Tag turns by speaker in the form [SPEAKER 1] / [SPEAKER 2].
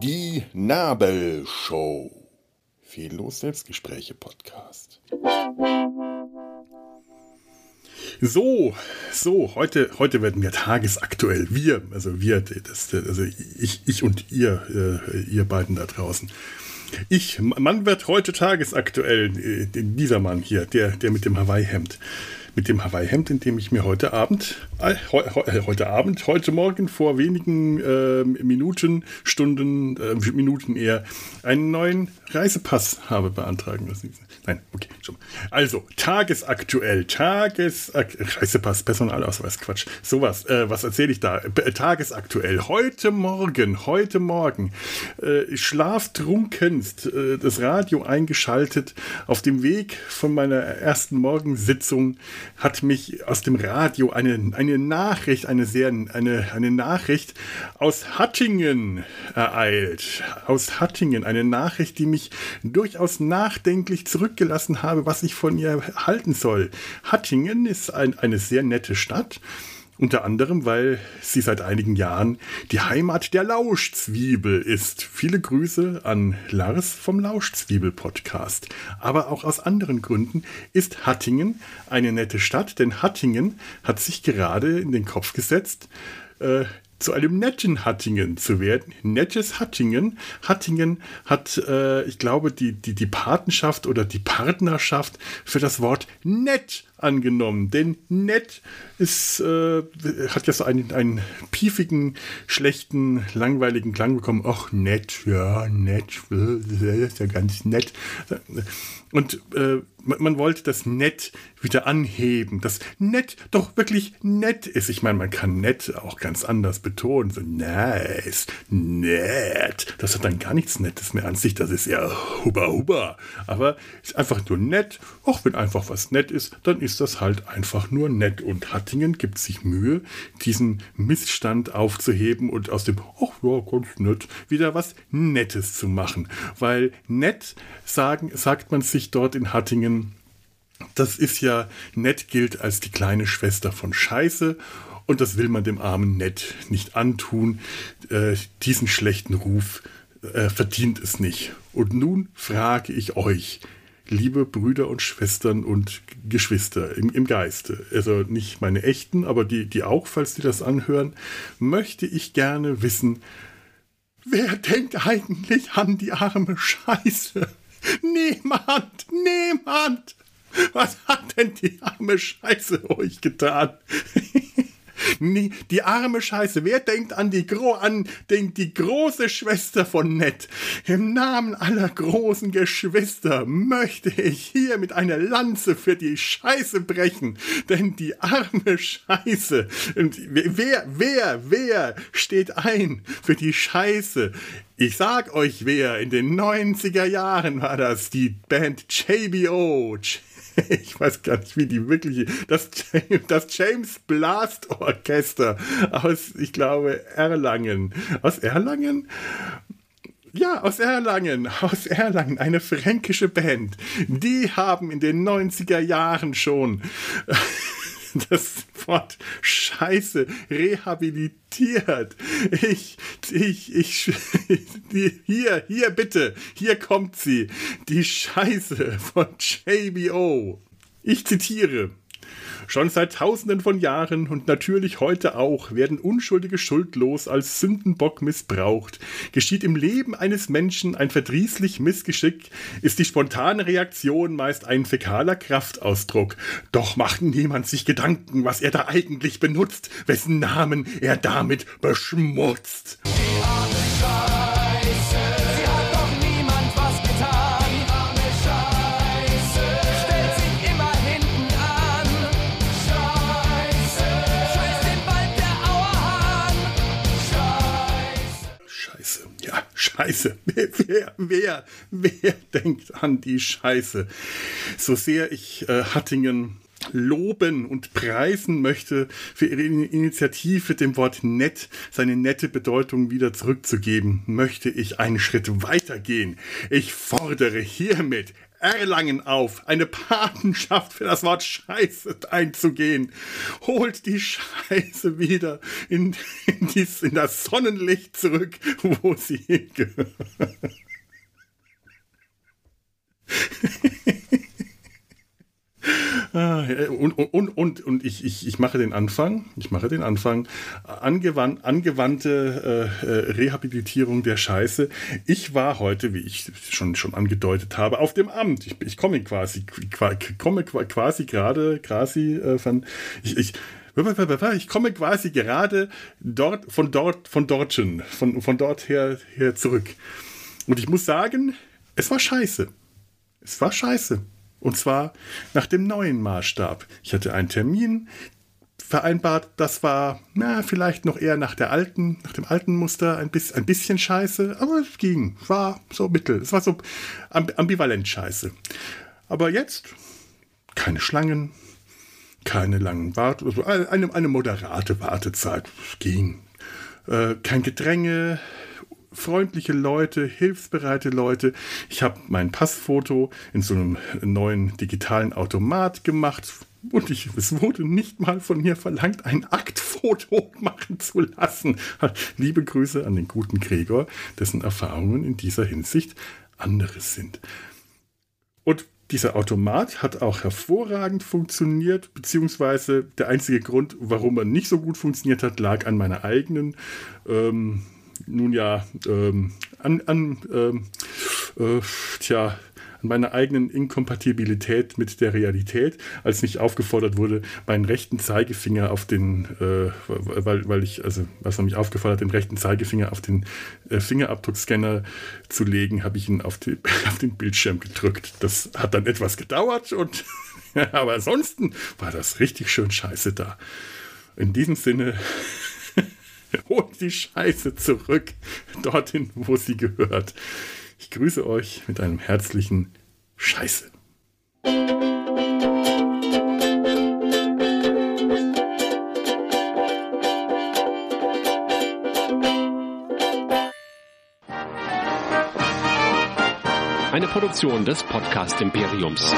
[SPEAKER 1] Die Nabelshow. Fehllos Selbstgespräche Podcast. So, so, heute, heute werden wir tagesaktuell. Wir, also wir, das, also ich, ich und ihr, äh, ihr beiden da draußen. Ich, Mann wird heute tagesaktuell, äh, dieser Mann hier, der, der mit dem Hawaii-Hemd mit dem Hawaii-Hemd, in dem ich mir heute Abend, äh, he, heute Abend, heute Morgen vor wenigen äh, Minuten, Stunden, äh, Minuten eher, einen neuen Reisepass habe beantragen lassen. Nein, okay, schon. Also, tagesaktuell, Tages... Reisepass, Personalausweis, Quatsch. Sowas, äh, was erzähle ich da? Äh, tagesaktuell, heute Morgen, heute Morgen, äh, schlaftrunkenst, äh, das Radio eingeschaltet, auf dem Weg von meiner ersten Morgensitzung hat mich aus dem Radio eine, eine Nachricht, eine sehr, eine, eine Nachricht aus Hattingen ereilt. Aus Hattingen, eine Nachricht, die mich durchaus nachdenklich zurückgelassen habe, was ich von ihr halten soll. Hattingen ist ein, eine sehr nette Stadt. Unter anderem, weil sie seit einigen Jahren die Heimat der Lauschzwiebel ist. Viele Grüße an Lars vom Lauschzwiebel-Podcast. Aber auch aus anderen Gründen ist Hattingen eine nette Stadt, denn Hattingen hat sich gerade in den Kopf gesetzt, äh, zu einem netten Hattingen zu werden. Nettes Hattingen. Hattingen hat, äh, ich glaube, die, die, die Patenschaft oder die Partnerschaft für das Wort nett angenommen. Denn nett ist, äh, hat ja so einen, einen piefigen, schlechten, langweiligen Klang bekommen. Ach, nett, ja, nett, das ist ja ganz nett. Und äh, man, man, wollte das nett wieder anheben, das nett doch wirklich nett ist. Ich meine, man kann nett auch ganz anders betonen. So nice, nett. Das hat dann gar nichts Nettes mehr an sich. Das ist ja huba huba. Aber ist einfach nur nett. Auch wenn einfach was nett ist, dann ist das halt einfach nur nett. Und Hattingen gibt sich Mühe, diesen Missstand aufzuheben und aus dem, ach ja, ganz nett, wieder was Nettes zu machen. Weil nett sagen, sagt man sich dort in Hattingen, das ist ja, nett gilt als die kleine Schwester von Scheiße und das will man dem armen Nett nicht antun. Äh, diesen schlechten Ruf äh, verdient es nicht. Und nun frage ich euch, liebe Brüder und Schwestern und Geschwister im, im Geiste, also nicht meine echten, aber die, die auch, falls die das anhören, möchte ich gerne wissen, wer denkt eigentlich an die arme Scheiße? Niemand, niemand. Was hat denn die arme Scheiße euch getan? Nee, die arme Scheiße. Wer denkt an die, Gro an den, die große Schwester von Ned? Im Namen aller großen Geschwister möchte ich hier mit einer Lanze für die Scheiße brechen. Denn die arme Scheiße. Wer, wer, wer steht ein für die Scheiße? Ich sag euch wer, in den 90er Jahren war das die Band JBO. ich weiß gar nicht, wie die wirkliche, das, das James Blast Orchester aus, ich glaube, Erlangen. Aus Erlangen? Ja, aus Erlangen, aus Erlangen, eine fränkische Band. Die haben in den 90er Jahren schon das Wort Scheiße rehabilitiert. Ich, ich, ich, hier, hier bitte, hier kommt sie. Die Scheiße von JBO. Ich zitiere. Schon seit tausenden von Jahren und natürlich heute auch werden Unschuldige schuldlos als Sündenbock missbraucht. Geschieht im Leben eines Menschen ein verdrießlich Missgeschick, ist die spontane Reaktion meist ein fäkaler Kraftausdruck. Doch macht niemand sich Gedanken, was er da eigentlich benutzt, wessen Namen er damit beschmutzt. Scheiße. Wer, wer, wer, denkt an die Scheiße? So sehr ich äh, Hattingen loben und preisen möchte für ihre Initiative, dem Wort nett seine nette Bedeutung wieder zurückzugeben, möchte ich einen Schritt weitergehen. Ich fordere hiermit Erlangen auf, eine Patenschaft für das Wort Scheiße einzugehen. Holt die Scheiße wieder in, in, dies, in das Sonnenlicht zurück, wo sie hingehört. Und, und, und, und ich, ich, ich mache den Anfang, ich mache den Anfang, Angewandt, angewandte äh, Rehabilitierung der Scheiße. Ich war heute, wie ich schon, schon angedeutet habe, auf dem Amt. Ich, ich komme quasi, komme quasi gerade, quasi äh, von, ich, ich, ich komme quasi gerade dort, von dort, von dortchen, von, von dort her, her zurück. Und ich muss sagen, es war scheiße. Es war scheiße. Und zwar nach dem neuen Maßstab. Ich hatte einen Termin vereinbart, das war na, vielleicht noch eher nach der alten, nach dem alten Muster ein, bisschen, ein bisschen scheiße, aber es ging, war so mittel, es war so ambivalent scheiße. Aber jetzt keine Schlangen, keine langen Wart, also eine, eine moderate Wartezeit, es ging. Äh, kein Gedränge, freundliche Leute, hilfsbereite Leute. Ich habe mein Passfoto in so einem neuen digitalen Automat gemacht. Und ich, es wurde nicht mal von mir verlangt, ein Aktfoto machen zu lassen. Liebe Grüße an den guten Gregor, dessen Erfahrungen in dieser Hinsicht anderes sind. Und dieser Automat hat auch hervorragend funktioniert, beziehungsweise der einzige Grund, warum er nicht so gut funktioniert hat, lag an meiner eigenen ähm, nun ja ähm, an, an ähm, äh, tja, an meiner eigenen Inkompatibilität mit der Realität, als mich aufgefordert wurde, meinen rechten Zeigefinger auf den, äh, weil, weil ich, also was man mich aufgefordert, den rechten Zeigefinger auf den äh, Fingerabdruckscanner zu legen, habe ich ihn auf, die, auf den Bildschirm gedrückt. Das hat dann etwas gedauert und aber ansonsten war das richtig schön scheiße da. In diesem Sinne Holt die Scheiße zurück, dorthin, wo sie gehört. Ich grüße euch mit einem herzlichen Scheiße.
[SPEAKER 2] Eine Produktion des Podcast Imperiums.